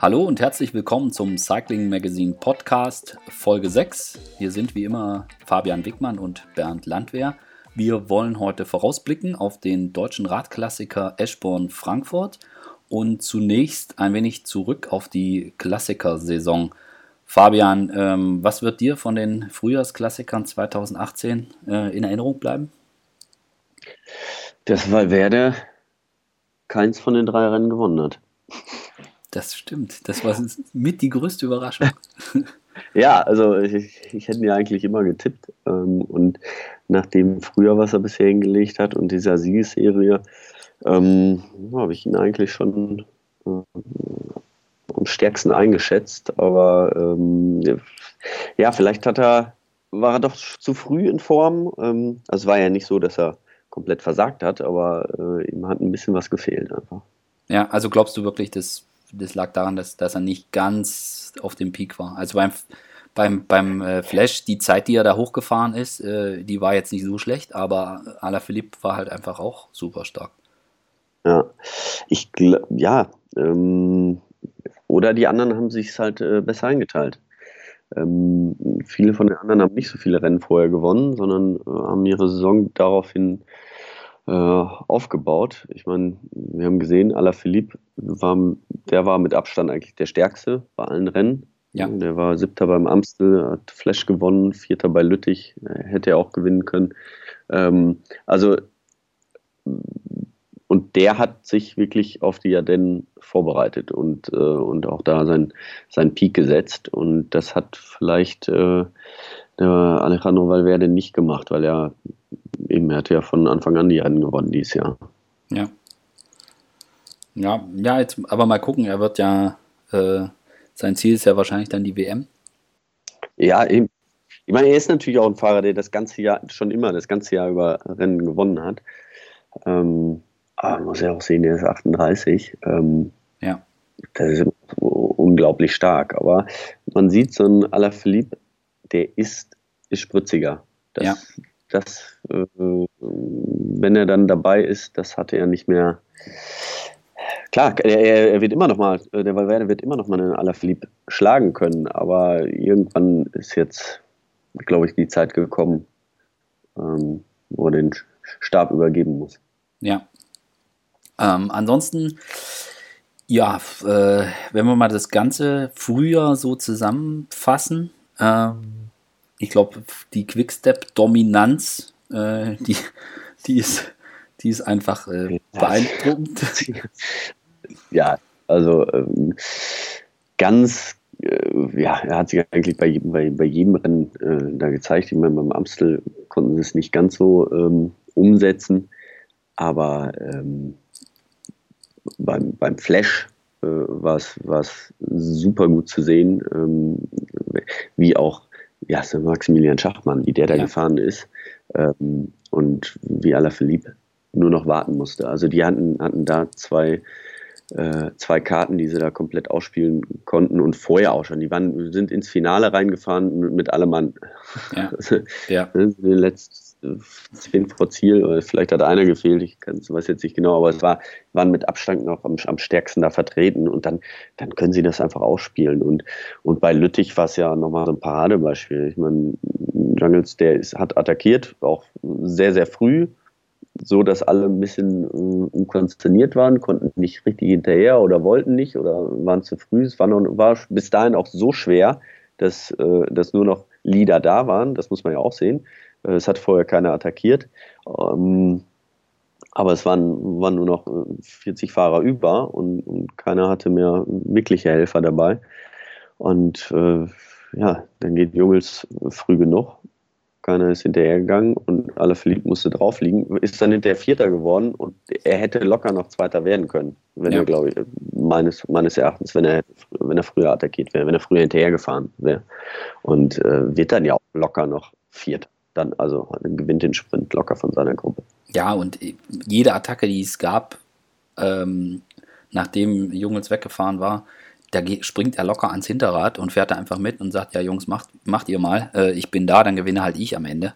Hallo und herzlich willkommen zum Cycling Magazine Podcast Folge 6. Hier sind wie immer Fabian Wickmann und Bernd Landwehr. Wir wollen heute vorausblicken auf den deutschen Radklassiker Eschborn Frankfurt und zunächst ein wenig zurück auf die Klassikersaison. Fabian, ähm, was wird dir von den Frühjahrsklassikern 2018 äh, in Erinnerung bleiben? Dass Valverde keins von den drei Rennen gewonnen hat. Das stimmt. Das war mit die größte Überraschung. ja, also ich, ich hätte mir eigentlich immer getippt. Ähm, und nach dem Frühjahr, was er bisher hingelegt hat und dieser Siegesserie, ähm, habe ich ihn eigentlich schon äh, am stärksten eingeschätzt. Aber ähm, ja, vielleicht hat er, war er doch zu früh in Form. Ähm, also es war ja nicht so, dass er komplett versagt hat, aber äh, ihm hat ein bisschen was gefehlt einfach. Ja, also glaubst du wirklich, dass das lag daran, dass, dass er nicht ganz auf dem Peak war. Also beim, beim, beim äh, Flash, die Zeit, die er da hochgefahren ist, äh, die war jetzt nicht so schlecht, aber Alaphilippe war halt einfach auch super stark. Ja, ich ja, ähm, oder die anderen haben sich halt äh, besser eingeteilt. Ähm, viele von den anderen haben nicht so viele Rennen vorher gewonnen, sondern äh, haben ihre Saison daraufhin äh, aufgebaut. Ich meine, wir haben gesehen, Alaphilippe war, der war mit Abstand eigentlich der stärkste bei allen Rennen. Ja. Der war siebter beim Amstel, hat Flash gewonnen, vierter bei Lüttich, hätte er auch gewinnen können. Ähm, also und der hat sich wirklich auf die Ardennen vorbereitet und, äh, und auch da sein, sein Peak gesetzt. Und das hat vielleicht äh, der Alejandro Valverde nicht gemacht, weil er eben, er hat ja von Anfang an die Rennen gewonnen dieses Jahr. Ja. Ja, ja, jetzt aber mal gucken, er wird ja, äh, sein Ziel ist ja wahrscheinlich dann die WM. Ja, eben. Ich meine, er ist natürlich auch ein Fahrer, der das ganze Jahr, schon immer das ganze Jahr über Rennen gewonnen hat. Ähm, aber man muss ja auch sehen, der ist 38. Ähm, ja. Das ist unglaublich stark. Aber man sieht so ein Alaphilippe, der ist, ist spritziger. Das, ja. das äh, wenn er dann dabei ist, das hatte er nicht mehr. Klar, er, er wird immer noch mal, der Valverde wird immer noch mal einen Alaphilippe schlagen können, aber irgendwann ist jetzt, glaube ich, die Zeit gekommen, ähm, wo er den Stab übergeben muss. Ja, ähm, ansonsten, ja, äh, wenn wir mal das ganze Frühjahr so zusammenfassen, ähm, ich glaube, die Quickstep-Dominanz, äh, die, die, ist, die ist einfach äh, beeindruckend. Ja, also ähm, ganz, äh, ja, er hat sich eigentlich bei jedem, bei, bei jedem Rennen äh, da gezeigt. Ich meine, beim Amstel konnten sie es nicht ganz so ähm, umsetzen, aber ähm, beim, beim Flash äh, war es super gut zu sehen, ähm, wie auch ja, so Maximilian Schachmann, wie der da ja. gefahren ist ähm, und wie Alaphilippe nur noch warten musste. Also die hatten, hatten da zwei, äh, zwei Karten, die sie da komplett ausspielen konnten und vorher auch schon. Die waren, sind ins Finale reingefahren mit, mit allem Mann. Ja. ja. In den letzten zehn vor Ziel, oder vielleicht hat einer gefehlt, ich weiß jetzt nicht genau, aber es war, waren mit Abstand noch am, am stärksten da vertreten und dann, dann können sie das einfach ausspielen. Und, und bei Lüttich war es ja nochmal so ein Paradebeispiel. Ich meine, Jungles, der ist, hat attackiert, auch sehr, sehr früh, so dass alle ein bisschen äh, unkonsterniert waren, konnten nicht richtig hinterher oder wollten nicht oder waren zu früh. Es war, noch, war bis dahin auch so schwer, dass, äh, dass nur noch Lieder da waren, das muss man ja auch sehen. Äh, es hat vorher keiner attackiert. Ähm, aber es waren, waren nur noch 40 äh, Fahrer über und, und keiner hatte mehr wirkliche Helfer dabei. Und äh, ja, dann geht Jungels früh genug. Keiner ist hinterhergegangen und alle Alaphilippe musste drauf liegen. Ist dann hinterher Vierter geworden und er hätte locker noch Zweiter werden können, wenn ja. er, glaube ich, meines, meines Erachtens, wenn er, wenn er früher attackiert wäre, wenn er früher hinterhergefahren wäre. Und äh, wird dann ja auch locker noch Vierter dann also gewinnt den Sprint locker von seiner Gruppe. Ja, und jede Attacke, die es gab, ähm, nachdem Jungels weggefahren war, da springt er locker ans Hinterrad und fährt da einfach mit und sagt, ja Jungs, macht, macht ihr mal, äh, ich bin da, dann gewinne halt ich am Ende.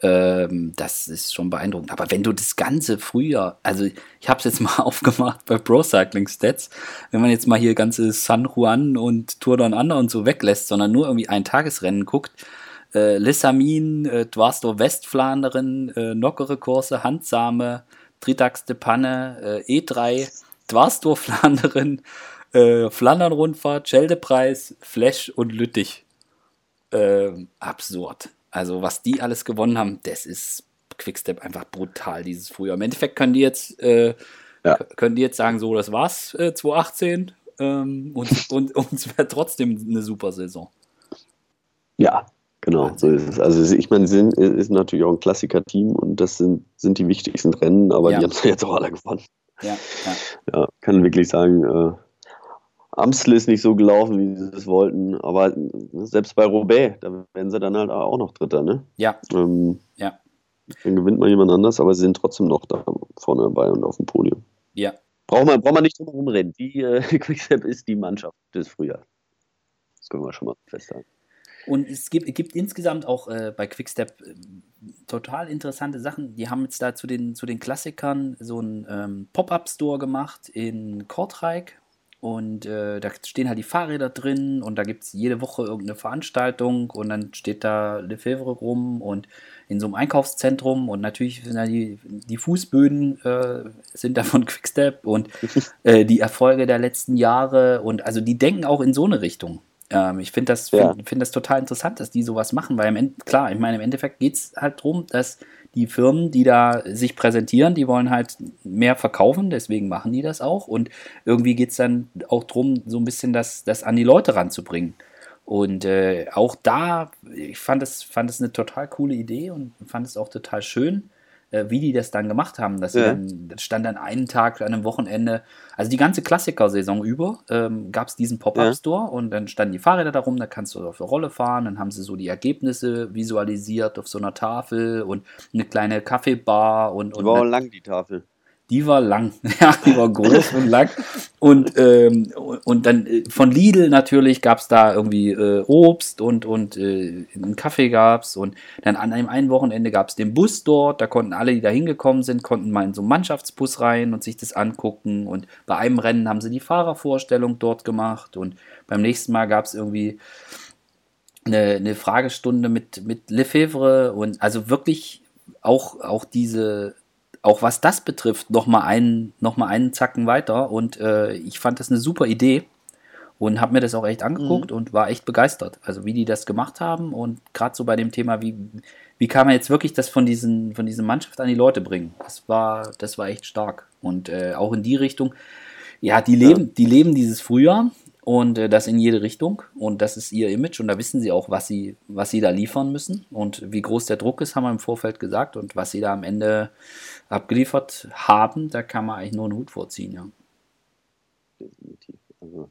Ähm, das ist schon beeindruckend. Aber wenn du das ganze Frühjahr, also ich habe es jetzt mal aufgemacht bei Pro Cycling Stats, wenn man jetzt mal hier ganze San Juan und Tour Down Under und so weglässt, sondern nur irgendwie ein Tagesrennen guckt, äh, Lissamin, äh, Dwarstor Westflanderin, äh, Nockere Kurse, Handsame, Tritax de Panne, äh, E3, Dwarstor Flanderin, äh, Flandern-Rundfahrt, Scheldepreis, Flash und Lüttich. Äh, absurd. Also, was die alles gewonnen haben, das ist Quickstep einfach brutal dieses Frühjahr. Im Endeffekt können die jetzt, äh, ja. können die jetzt sagen, so, das war's, äh, 2018 ähm, und, und uns wäre trotzdem eine super Saison. Ja, genau, so ist es. Also ich meine, sie ist natürlich auch ein Klassiker-Team und das sind, sind die wichtigsten Rennen, aber ja. die haben es jetzt auch alle gewonnen. Ja, ja. ja, kann wirklich sagen, äh, Amstel ist nicht so gelaufen, wie sie es wollten. Aber selbst bei Roubaix, da werden sie dann halt auch noch Dritter, ne? Ja. Ähm, ja. Dann gewinnt mal jemand anders, aber sie sind trotzdem noch da vorne dabei und auf dem Podium. Ja. Braucht man, braucht man nicht drum herum reden. Die äh, Quickstep ist die Mannschaft des Frühjahrs. Das können wir schon mal festhalten. Und es gibt, gibt insgesamt auch äh, bei Quickstep äh, total interessante Sachen. Die haben jetzt da zu den, zu den Klassikern so einen ähm, Pop-Up-Store gemacht in Kortrijk und äh, da stehen halt die Fahrräder drin und da gibt es jede Woche irgendeine Veranstaltung und dann steht da Lefebvre rum und in so einem Einkaufszentrum und natürlich sind da die, die Fußböden äh, sind da von Quickstep und äh, die Erfolge der letzten Jahre und also die denken auch in so eine Richtung. Ähm, ich finde das, find, ja. find das total interessant, dass die sowas machen, weil im Ende, klar, ich meine, im Endeffekt geht es halt darum, dass die Firmen, die da sich präsentieren, die wollen halt mehr verkaufen, deswegen machen die das auch. Und irgendwie geht es dann auch darum, so ein bisschen das, das an die Leute ranzubringen. Und äh, auch da, ich fand es, fand es eine total coole Idee und fand es auch total schön äh, wie die das dann gemacht haben. Dass ja. dann, das stand dann einen Tag an einem Wochenende, also die ganze Klassiker-Saison über, ähm, gab es diesen Pop-Up-Store ja. und dann standen die Fahrräder darum, da kannst du auf der Rolle fahren, dann haben sie so die Ergebnisse visualisiert auf so einer Tafel und eine kleine Kaffeebar und. und war auch lang, die Tafel die war lang. ja, die war groß und lang. Und, ähm, und dann äh, von Lidl natürlich gab es da irgendwie äh, Obst und, und äh, einen Kaffee gab es. Und dann an einem einen Wochenende gab es den Bus dort. Da konnten alle, die da hingekommen sind, konnten mal in so einen Mannschaftsbus rein und sich das angucken. Und bei einem Rennen haben sie die Fahrervorstellung dort gemacht. Und beim nächsten Mal gab es irgendwie eine, eine Fragestunde mit, mit Lefebvre. Und also wirklich auch, auch diese auch was das betrifft, nochmal einen, noch einen Zacken weiter. Und äh, ich fand das eine super Idee und habe mir das auch echt angeguckt mhm. und war echt begeistert. Also wie die das gemacht haben und gerade so bei dem Thema, wie, wie kann man jetzt wirklich das von diesen, von diesen Mannschaft an die Leute bringen? Das war, das war echt stark. Und äh, auch in die Richtung, ja, die leben, ja. die leben dieses Frühjahr und äh, das in jede Richtung. Und das ist ihr Image. Und da wissen sie auch, was sie, was sie da liefern müssen. Und wie groß der Druck ist, haben wir im Vorfeld gesagt. Und was sie da am Ende abgeliefert haben, da kann man eigentlich nur einen Hut vorziehen, ja. Definitiv. Also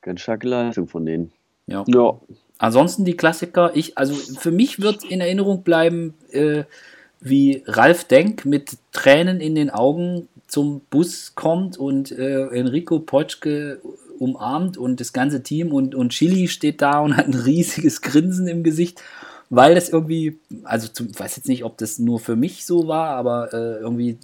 ganz starke Leistung von denen. Ja. ja. Ansonsten die Klassiker, ich, also für mich wird in Erinnerung bleiben, äh, wie Ralf Denk mit Tränen in den Augen zum Bus kommt und äh, Enrico Potschke umarmt und das ganze Team und, und Chili steht da und hat ein riesiges Grinsen im Gesicht, weil das irgendwie, also ich weiß jetzt nicht, ob das nur für mich so war, aber äh, irgendwie,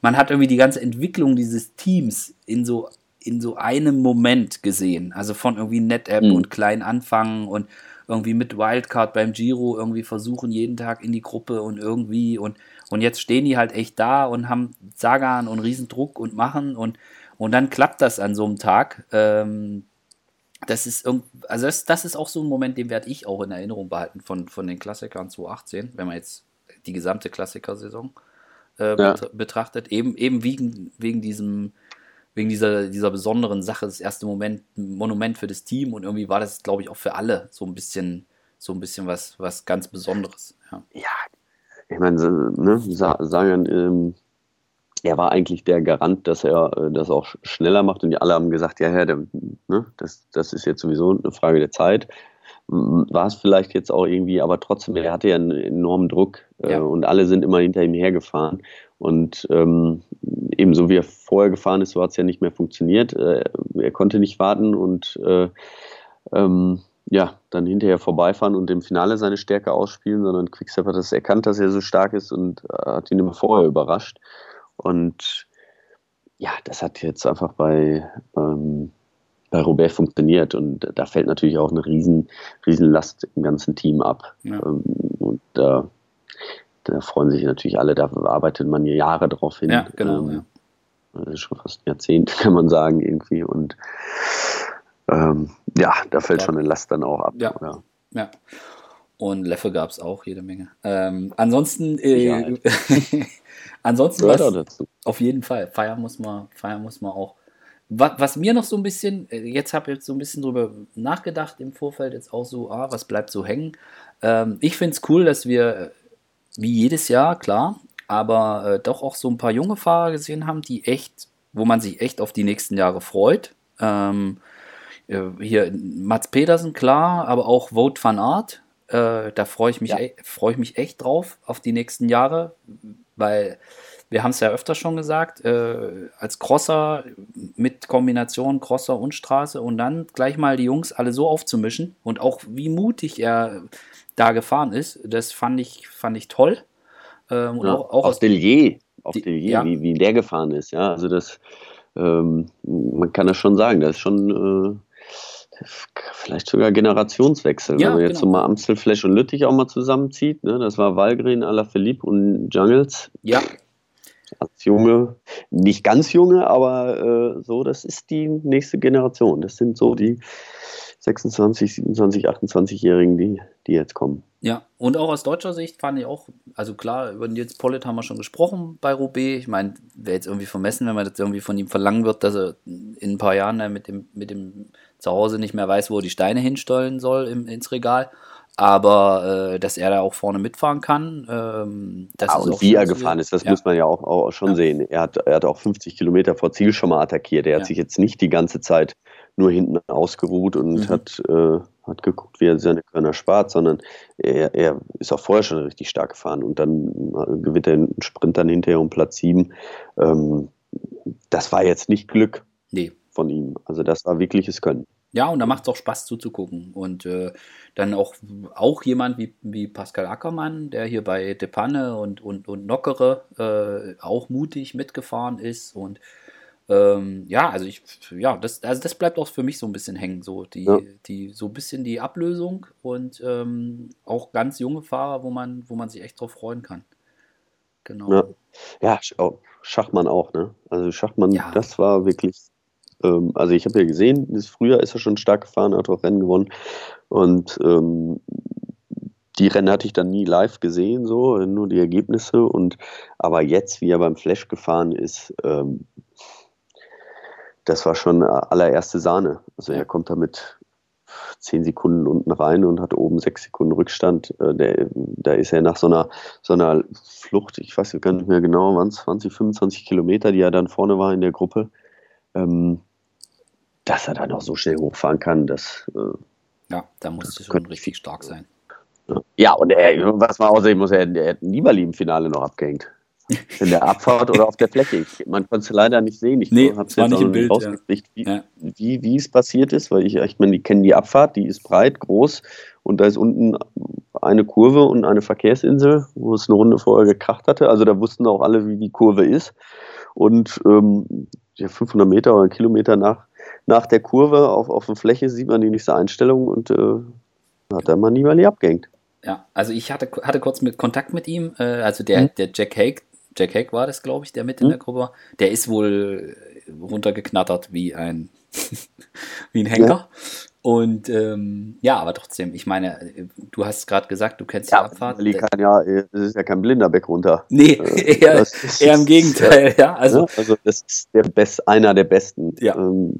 man hat irgendwie die ganze Entwicklung dieses Teams in so in so einem Moment gesehen. Also von irgendwie NetApp mhm. und klein anfangen und irgendwie mit Wildcard beim Giro irgendwie versuchen, jeden Tag in die Gruppe und irgendwie und, und jetzt stehen die halt echt da und haben Sagan und Riesendruck und machen und, und dann klappt das an so einem Tag. Ähm, das ist also das, das ist auch so ein Moment, den werde ich auch in Erinnerung behalten von, von den Klassikern 2018, wenn man jetzt die gesamte Klassikersaison äh, ja. betrachtet, eben, eben wegen, wegen diesem wegen dieser, dieser besonderen Sache, das erste Moment, Monument für das Team und irgendwie war das, glaube ich, auch für alle so ein bisschen, so ein bisschen was, was ganz Besonderes. Ja, ja ich meine, ne, Sagan, ähm, er war eigentlich der Garant, dass er äh, das auch schneller macht und die alle haben gesagt, ja, ja, der, ne, das, das ist jetzt sowieso eine Frage der Zeit. War es vielleicht jetzt auch irgendwie, aber trotzdem, er hatte ja einen enormen Druck äh, ja. und alle sind immer hinter ihm hergefahren. Und ähm, ebenso wie er vorher gefahren ist, so hat es ja nicht mehr funktioniert. Äh, er konnte nicht warten und äh, ähm, ja, dann hinterher vorbeifahren und im Finale seine Stärke ausspielen, sondern Quickstep hat das erkannt, dass er so stark ist und äh, hat ihn immer vorher überrascht. Und ja, das hat jetzt einfach bei, ähm, bei Robert funktioniert und da fällt natürlich auch eine riesen, riesen Last im ganzen Team ab. Ja. Ähm, und da, da freuen sich natürlich alle, da arbeitet man Jahre drauf hin. Ja, genau. Ähm, ja. schon fast ein Jahrzehnt, kann man sagen, irgendwie. Und ähm, ja, da fällt ja. schon eine Last dann auch ab. Ja. Oder? ja. Und Leffe gab es auch jede Menge. Ähm, ansonsten, äh, ansonsten was, auf jeden Fall. Feiern muss man, feiern muss man auch. Was, was mir noch so ein bisschen, äh, jetzt habe ich jetzt so ein bisschen drüber nachgedacht im Vorfeld, jetzt auch so, ah, was bleibt so hängen. Ähm, ich finde es cool, dass wir, äh, wie jedes Jahr, klar, aber äh, doch auch so ein paar junge Fahrer gesehen haben, die echt, wo man sich echt auf die nächsten Jahre freut. Ähm, äh, hier Mats Pedersen, klar, aber auch Vote van Art. Äh, da freue ich, mich ja. freu ich mich echt drauf auf die nächsten Jahre, weil wir haben es ja öfter schon gesagt, äh, als Crosser mit Kombination Crosser und Straße und dann gleich mal die Jungs alle so aufzumischen und auch wie mutig er da gefahren ist, das fand ich, fand ich toll. Ähm, ja, auch, auch aus Delier, auf Delier, ja. wie, wie der gefahren ist, ja, also das, ähm, man kann das schon sagen, das ist schon äh, Vielleicht sogar Generationswechsel, ja, wenn man jetzt genau. so mal Amstel, Flash und Lüttich auch mal zusammenzieht. Ne? Das war Walgren, Alaphilippe und Jungles. Ja. Als junge, nicht ganz junge, aber äh, so, das ist die nächste Generation. Das sind so die 26, 27, 28-Jährigen, die, die jetzt kommen. Ja, und auch aus deutscher Sicht fand ich auch, also klar, über Nils Pollitt haben wir schon gesprochen bei Roubaix. Ich meine, wäre jetzt irgendwie vermessen, wenn man jetzt irgendwie von ihm verlangen wird, dass er in ein paar Jahren mit dem, mit dem Zuhause nicht mehr weiß, wo er die Steine hinstellen soll im, ins Regal. Aber äh, dass er da auch vorne mitfahren kann, ähm, das ah, ist und wie er gefahren ist, das ja. muss man ja auch, auch schon ja. sehen. Er hat, er hat auch 50 Kilometer vor Ziel schon mal attackiert. Er ja. hat sich jetzt nicht die ganze Zeit nur hinten ausgeruht und mhm. hat, äh, hat geguckt, wie er seine Körner spart, sondern er, er ist auch vorher schon richtig stark gefahren und dann gewinnt er einen Sprint dann hinterher um Platz 7. Ähm, das war jetzt nicht Glück nee. Von ihm. Also das war wirkliches Können. Ja, und da macht es auch Spaß zuzugucken. Und äh, dann auch, auch jemand wie, wie Pascal Ackermann, der hier bei Depanne und, und, und Nockere äh, auch mutig mitgefahren ist und ähm, ja, also ich, ja, das, also das bleibt auch für mich so ein bisschen hängen, so die, ja. die, so ein bisschen die Ablösung und ähm, auch ganz junge Fahrer, wo man, wo man sich echt drauf freuen kann. Genau. Ja, ja oh, Schachmann auch, ne? Also Schachmann, ja. das war wirklich, ähm, also ich habe ja gesehen, früher ist er schon stark gefahren, hat auch Rennen gewonnen und ähm, die Rennen hatte ich dann nie live gesehen, so, nur die Ergebnisse und aber jetzt, wie er beim Flash gefahren ist, ähm, das war schon allererste Sahne. Also er kommt da mit zehn Sekunden unten rein und hat oben sechs Sekunden Rückstand. Äh, der, da ist er nach so einer, so einer Flucht, ich weiß gar nicht mehr genau, waren es 20, 25 Kilometer, die er dann vorne war in der Gruppe, ähm, dass er dann auch so schnell hochfahren kann, dass. Äh, ja, da muss es schon richtig stark sein. Ja, und er, was man aussehen muss, er, er hat Nibali im Finale noch abgehängt. In der Abfahrt oder auf der Fläche. Ich, man konnte es leider nicht sehen. Ich nee, habe es jetzt nicht im Bild, rausgekriegt, ja. wie, wie, wie es passiert ist, weil ich, ich meine, die kennen die Abfahrt, die ist breit, groß und da ist unten eine Kurve und eine Verkehrsinsel, wo es eine Runde vorher gekracht hatte. Also da wussten auch alle, wie die Kurve ist. Und ähm, 500 Meter oder einen Kilometer nach, nach der Kurve auf, auf der Fläche sieht man die nächste Einstellung und äh, hat er mal Nibali abgehängt. Ja, also ich hatte, hatte kurz mit Kontakt mit ihm, äh, also der, mhm. der Jack Hake, Jack Hack war das, glaube ich, der mit in der hm? Gruppe war. Der ist wohl runtergeknattert wie ein, wie ein Henker. Ja. Und ähm, ja, aber trotzdem, ich meine, du hast gerade gesagt, du kennst ja, die Abfahrt. Kann ja, das ist ja kein blinder Beck runter. Nee, äh, eher, eher, im Gegenteil, ja. Also, ne? also das ist der Best, einer der besten. Ja. Ähm,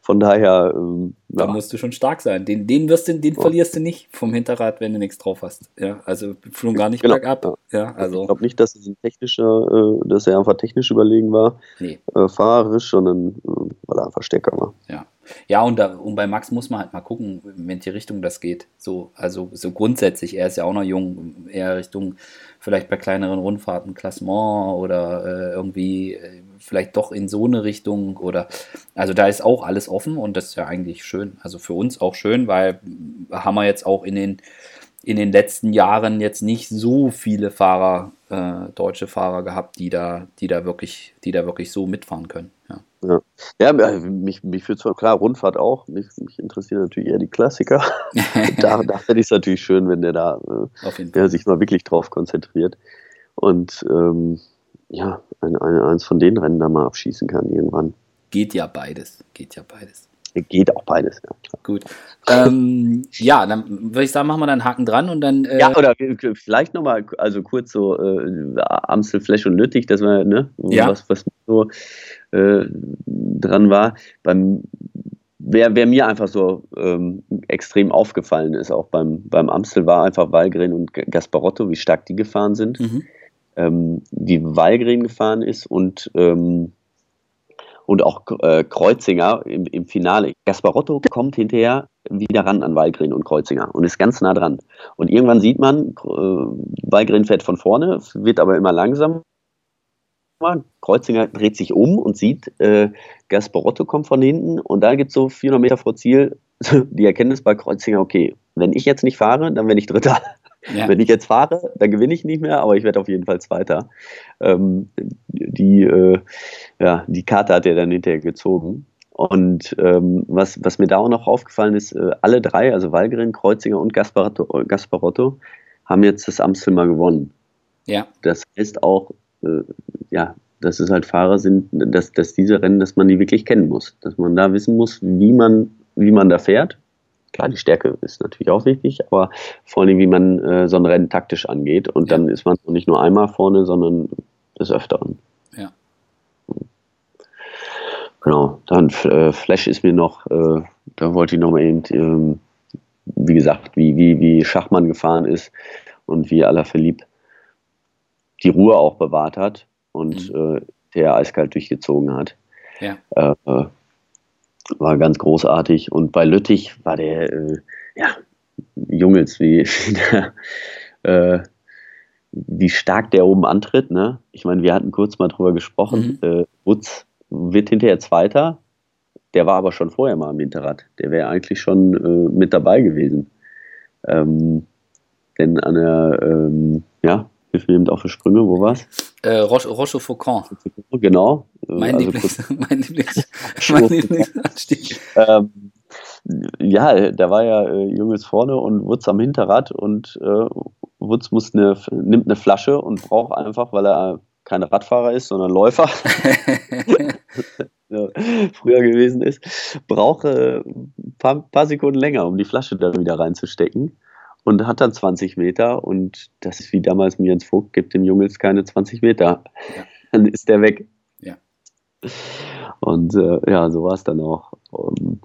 von daher. Ähm, da musst du schon stark sein. Den, den, wirst du, den ja. verlierst du nicht vom Hinterrad, wenn du nichts drauf hast. Ja, also schon gar nicht genau. bergab. Ja. ja also. Ich glaube nicht, dass es ein technischer, äh, dass er einfach technisch überlegen war, nee. äh, fahrerisch, sondern äh, weil er einfach stärker war. Ja. Ja, und, da, und bei Max muss man halt mal gucken, in welche Richtung das geht. So, also so grundsätzlich, er ist ja auch noch jung, eher Richtung vielleicht bei kleineren Rundfahrten Klassement oder äh, irgendwie äh, vielleicht doch in so eine Richtung oder also da ist auch alles offen und das ist ja eigentlich schön. Also für uns auch schön, weil haben wir jetzt auch in den in den letzten Jahren jetzt nicht so viele Fahrer, äh, deutsche Fahrer gehabt, die da, die da wirklich, die da wirklich so mitfahren können. Ja, ja. ja äh, mich, mich fühlt zwar klar, Rundfahrt auch. Mich, mich interessieren natürlich eher die Klassiker. da da fände ich es natürlich schön, wenn der da äh, der sich mal wirklich drauf konzentriert. Und ähm, ja, ein, ein, eins von den Rennen da mal abschießen kann irgendwann. Geht ja beides. Geht ja beides. Geht auch beides, ja. Gut. Ähm, ja, dann würde ich sagen, machen wir dann einen Haken dran und dann. Äh ja, oder vielleicht nochmal, also kurz so äh, Amstel, Flash und Lüttich, das war, ne, ja. was, was so äh, dran war. Beim Wer, wer, mir einfach so ähm, extrem aufgefallen ist, auch beim, beim Amstel, war einfach Walgren und Gasparotto, wie stark die gefahren sind, mhm. ähm, wie Walgren gefahren ist und ähm, und auch äh, Kreuzinger im, im Finale. Gasparotto kommt hinterher wieder ran an Walgren und Kreuzinger und ist ganz nah dran. Und irgendwann sieht man, äh, Walgren fährt von vorne, wird aber immer langsamer. Kreuzinger dreht sich um und sieht, äh, Gasparotto kommt von hinten und da gibt es so 400 Meter vor Ziel die Erkenntnis bei Kreuzinger, okay, wenn ich jetzt nicht fahre, dann werde ich Dritter. Ja. Wenn ich jetzt fahre, dann gewinne ich nicht mehr, aber ich werde auf jeden Fall Zweiter. Ähm, die, äh, ja, die Karte hat er dann hinterher gezogen. Und ähm, was, was mir da auch noch aufgefallen ist, äh, alle drei, also Walgren, Kreuziger und Gasparotto, Gasparotto, haben jetzt das Amstel mal gewonnen. Ja. Das heißt auch, äh, ja, dass es halt Fahrer sind, dass, dass diese Rennen, dass man die wirklich kennen muss. Dass man da wissen muss, wie man, wie man da fährt Klar, die Stärke ist natürlich auch wichtig, aber vor allem, wie man äh, so ein Rennen taktisch angeht. Und ja. dann ist man nicht nur einmal vorne, sondern des Öfteren. Ja. Genau. Dann äh, Flash ist mir noch, äh, da wollte ich noch mal eben, ähm, wie gesagt, wie, wie, wie Schachmann gefahren ist und wie Alaphilippe die Ruhe auch bewahrt hat und mhm. Äh, der eiskalt durchgezogen hat. Ja. War ganz großartig. Und bei Lüttich war der, äh, ja, Jungels, wie, wie, der, äh, wie stark der oben antritt. Ne? Ich meine, wir hatten kurz mal drüber gesprochen. Mhm. Äh, Wutz wird hinterher Zweiter. Der war aber schon vorher mal am Hinterrad. Der wäre eigentlich schon äh, mit dabei gewesen. Ähm, denn an der, ähm, ja, eben auf die Sprünge, wo war's? Äh, Roche, Rochefoucauld. Genau. Mein also Lieblings, mein Lieblings, mein Lieblingsanstieg. Ähm, ja, da war ja äh, Junges vorne und Wutz am Hinterrad und äh, Wutz muss eine, nimmt eine Flasche und braucht einfach, weil er kein Radfahrer ist, sondern Läufer, früher gewesen ist, braucht äh, ein paar, paar Sekunden länger, um die Flasche da wieder reinzustecken und hat dann 20 Meter und das ist wie damals mir ins Vogt, gibt dem Jungs keine 20 Meter. Ja. Dann ist der weg. Ja. Und äh, ja, so war es dann auch. Um,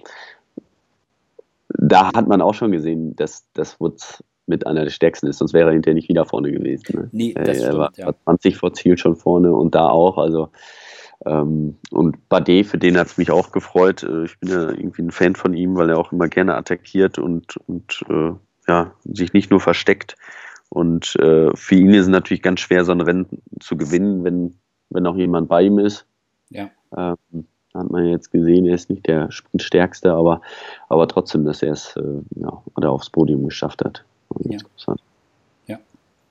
da hat man auch schon gesehen, dass das Woods mit einer der stärksten ist, sonst wäre er hinterher nicht wieder vorne gewesen. Ne? Nee, das er stimmt, war ja. 20 vor Ziel schon vorne und da auch. Also ähm, und Bade, für den hat es mich auch gefreut. Äh, ich bin ja irgendwie ein Fan von ihm, weil er auch immer gerne attackiert und, und äh, ja, sich nicht nur versteckt. Und äh, für ihn ist es natürlich ganz schwer, so ein Rennen zu gewinnen, wenn, wenn auch jemand bei ihm ist. Ja. Ähm, hat man jetzt gesehen, er ist nicht der Sprintstärkste, aber, aber trotzdem, dass er es äh, ja, oder aufs Podium geschafft hat. Ja. ja.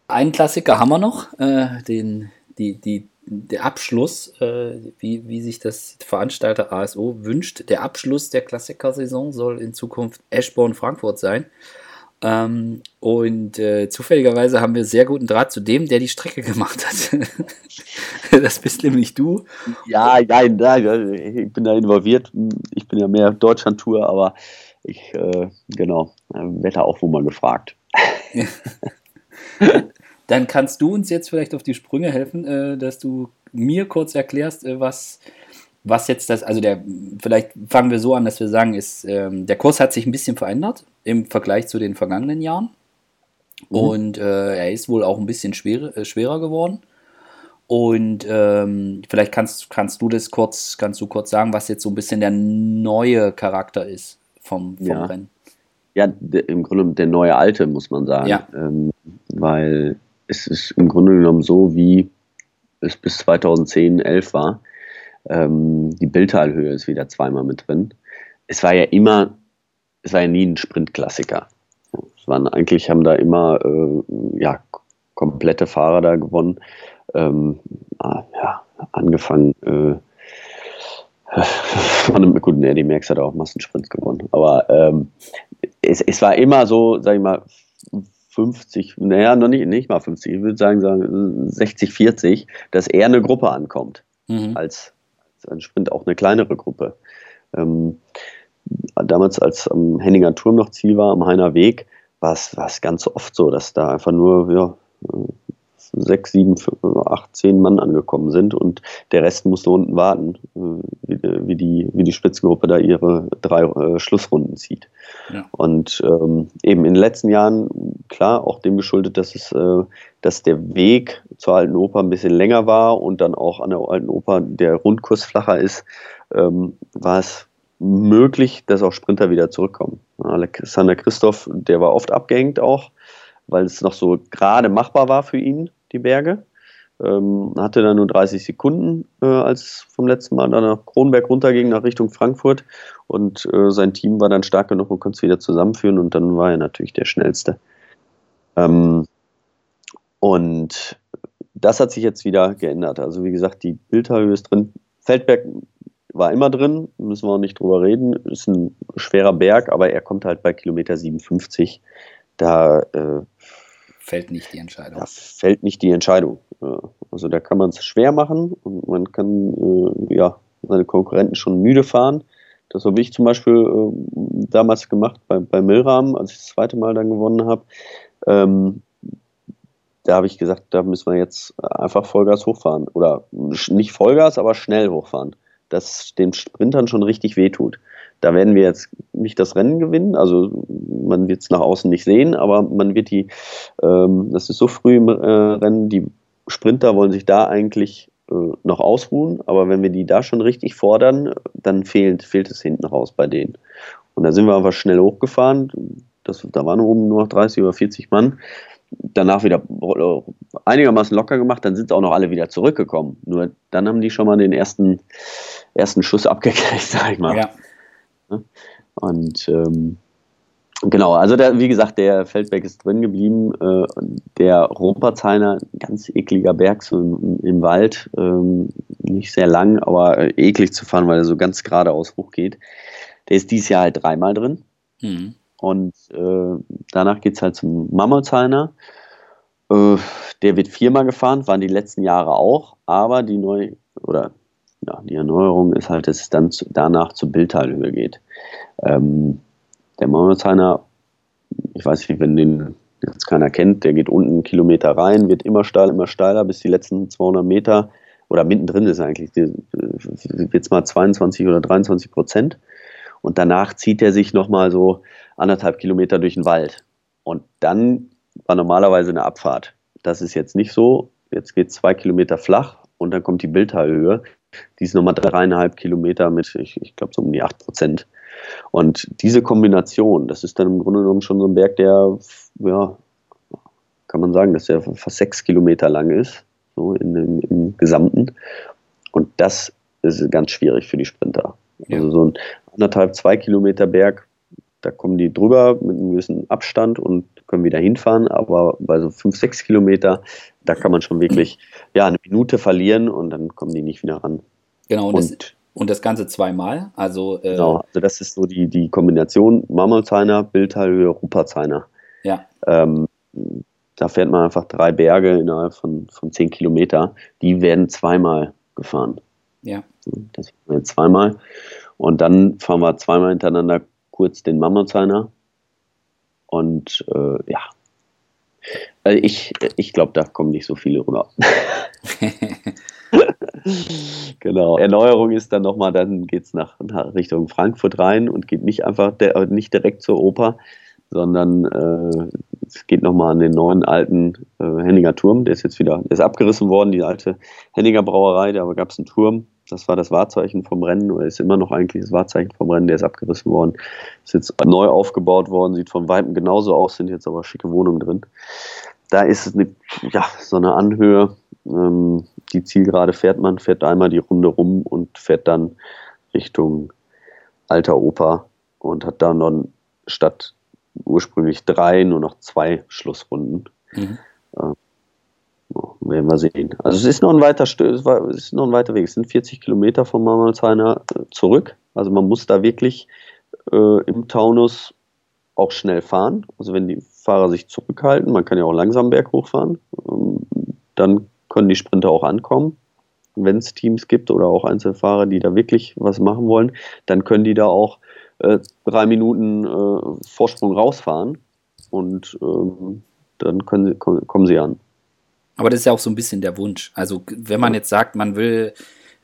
Einen Klassiker haben wir noch, äh, den, die, die, der Abschluss, äh, wie, wie sich das Veranstalter ASO wünscht. Der Abschluss der Klassikersaison soll in Zukunft Eschborn-Frankfurt sein. Ähm, und äh, zufälligerweise haben wir sehr guten Draht zu dem, der die Strecke gemacht hat. das bist nämlich du. Ja, nein, nein, ich bin da involviert. Ich bin ja mehr Deutschland-Tour, aber ich, äh, genau, werde auch wohl mal gefragt. Dann kannst du uns jetzt vielleicht auf die Sprünge helfen, äh, dass du mir kurz erklärst, äh, was was jetzt das, also der, vielleicht fangen wir so an, dass wir sagen, ist, ähm, der Kurs hat sich ein bisschen verändert im Vergleich zu den vergangenen Jahren. Mhm. Und äh, er ist wohl auch ein bisschen schwer, äh, schwerer geworden. Und ähm, vielleicht kannst, kannst du das kurz, kannst du kurz sagen, was jetzt so ein bisschen der neue Charakter ist vom, vom Ja. Rennen. Ja, de, im Grunde der neue Alte, muss man sagen. Ja. Ähm, weil es ist im Grunde genommen so, wie es bis 2010, 11 war. Ähm, die Bildtalhöhe ist wieder zweimal mit drin. Es war ja immer, es war ja nie ein Sprintklassiker. Es waren eigentlich, haben da immer äh, ja, komplette Fahrer da gewonnen. Ähm, ah, ja, angefangen äh, von einem, gut, ne, die Merckx hat auch Massensprints gewonnen. Aber ähm, es, es war immer so, sag ich mal, 50, naja, noch nicht, nicht mal 50, ich würde sagen, sagen 60, 40, dass eher eine Gruppe ankommt, Mhm. als ein Sprint auch eine kleinere Gruppe. Ähm, damals, als am Henninger Turm noch Ziel war, am Heiner Weg, war es, ganz oft so, dass da einfach nur ja, äh, sechs, sieben, acht, zehn Mann angekommen sind und der Rest musste unten warten, äh, wie, wie, die, wie die Spitzengruppe da ihre drei äh, Schlussrunden zieht. Ja. Und ähm, eben in den letzten Jahren, klar, auch dem geschuldet, dass es, äh, dass der Weg zur Alten Oper ein bisschen länger war und dann auch an der Alten Oper der Rundkurs flacher ist, ähm, war es möglich, dass auch Sprinter wieder zurückkommen. Alexander Christoph, der war oft abgehängt auch, weil es noch so gerade machbar war für ihn, die Berge. Ähm, hatte dann nur 30 Sekunden, äh, als vom letzten Mal dann nach Kronberg runterging, nach Richtung Frankfurt. Und äh, sein Team war dann stark genug und konnte es wieder zusammenführen. Und dann war er natürlich der Schnellste. Ähm, und das hat sich jetzt wieder geändert. Also wie gesagt, die Bildhöhe ist drin. Feldberg war immer drin, müssen wir auch nicht drüber reden. Ist ein schwerer Berg, aber er kommt halt bei Kilometer 57. Da äh, Fällt nicht die Entscheidung. da fällt nicht die Entscheidung. Also da kann man es schwer machen und man kann äh, ja, seine Konkurrenten schon müde fahren. Das habe ich zum Beispiel äh, damals gemacht bei, bei Milram, als ich das zweite Mal dann gewonnen habe. Ähm, da habe ich gesagt, da müssen wir jetzt einfach Vollgas hochfahren. Oder nicht Vollgas, aber schnell hochfahren. Das den Sprintern schon richtig wehtut. Da werden wir jetzt nicht das Rennen gewinnen, also man wird es nach außen nicht sehen, aber man wird die, ähm, das ist so früh im äh, Rennen, die Sprinter wollen sich da eigentlich äh, noch ausruhen, aber wenn wir die da schon richtig fordern, dann fehlt, fehlt es hinten raus bei denen. Und da sind wir einfach schnell hochgefahren, das, da waren oben nur noch 30 oder 40 Mann, danach wieder einigermaßen locker gemacht, dann sind auch noch alle wieder zurückgekommen. Nur dann haben die schon mal den ersten, ersten Schuss abgekriegt, sag ich mal. Ja. Und ähm, genau, also der, wie gesagt, der Feldberg ist drin geblieben. Äh, der Rumperzeiner, ganz ekliger Berg, so im, im Wald, ähm, nicht sehr lang, aber äh, eklig zu fahren, weil er so ganz geradeaus hochgeht. Der ist dieses Jahr halt dreimal drin. Mhm. Und äh, danach geht es halt zum Mammelsheimer. Äh, der wird viermal gefahren, waren die letzten Jahre auch, aber die neu oder ja, die Erneuerung ist halt, dass es dann zu, danach zur Bildtalhöhe geht. Ähm, der Mammelsheimer, ich weiß nicht, wenn den jetzt keiner kennt, der geht unten einen Kilometer rein, wird immer steil, immer steiler, bis die letzten 200 Meter oder mittendrin ist eigentlich, jetzt mal 22 oder 23 Prozent. Und danach zieht er sich nochmal so anderthalb Kilometer durch den Wald. Und dann war normalerweise eine Abfahrt. Das ist jetzt nicht so. Jetzt geht es zwei Kilometer flach und dann kommt die Bildtalhöhe. Die ist nochmal dreieinhalb Kilometer mit, ich, ich glaube, so um die acht Prozent. Und diese Kombination, das ist dann im Grunde genommen schon so ein Berg, der, ja, kann man sagen, dass der fast sechs Kilometer lang ist, so in, im, im Gesamten. Und das ist ganz schwierig für die Sprinter. Ja. Also so ein anderthalb, zwei Kilometer Berg, da kommen die drüber mit einem gewissen Abstand und können wieder hinfahren, aber bei so fünf, sechs Kilometer, da kann man schon wirklich ja, eine Minute verlieren und dann kommen die nicht wieder ran. Genau, und, das, Und und das Ganze zweimal. Also, äh, genau, also das ist so die, die Kombination Marmolsheimer, Bildtalhöhe, Ruppertsheimer. ja, Ähm, da fährt man einfach drei Berge innerhalb von, von zehn Kilometer. Die werden zweimal gefahren. ja, Das machen wir jetzt zweimal. Und dann fahren wir zweimal hintereinander kurz den Mammutzheiner. Und äh, ja. Also ich ich glaube, da kommen nicht so viele rüber. genau. Erneuerung ist dann nochmal, dann geht es nach, nach Richtung Frankfurt rein und geht nicht einfach der, nicht direkt zur Oper, sondern äh, es geht nochmal an den neuen alten äh, Henninger Turm. Der ist jetzt wieder, der ist abgerissen worden, die alte Henninger Brauerei. Da gab es einen Turm. Das war das Wahrzeichen vom Rennen oder ist immer noch eigentlich das Wahrzeichen vom Rennen. Der ist abgerissen worden. Ist jetzt neu aufgebaut worden, sieht von Weitem genauso aus, sind jetzt aber schicke Wohnungen drin. Da ist es ja, so eine Anhöhe. Ähm, die Zielgerade fährt man, fährt einmal die Runde rum und fährt dann Richtung Alter Oper und hat da noch statt ursprünglich drei nur noch zwei Schlussrunden. Mhm. Äh, werden wir sehen. Also es ist noch ein weiter, es ist noch ein weiter Weg. Es sind 40 Kilometer von Marmalsheimer äh, zurück. Also man muss da wirklich äh, im Taunus auch schnell fahren. Also wenn die Fahrer sich zurückhalten, man kann ja auch langsam berghoch fahren, ähm, dann können die Sprinter auch ankommen. Wenn es Teams gibt oder auch Einzelfahrer, die da wirklich was machen wollen, dann können die da auch äh, drei Minuten äh, Vorsprung rausfahren und ähm, dann können sie, kommen sie an. Aber das ist ja auch so ein bisschen der Wunsch. Also wenn man jetzt sagt, man will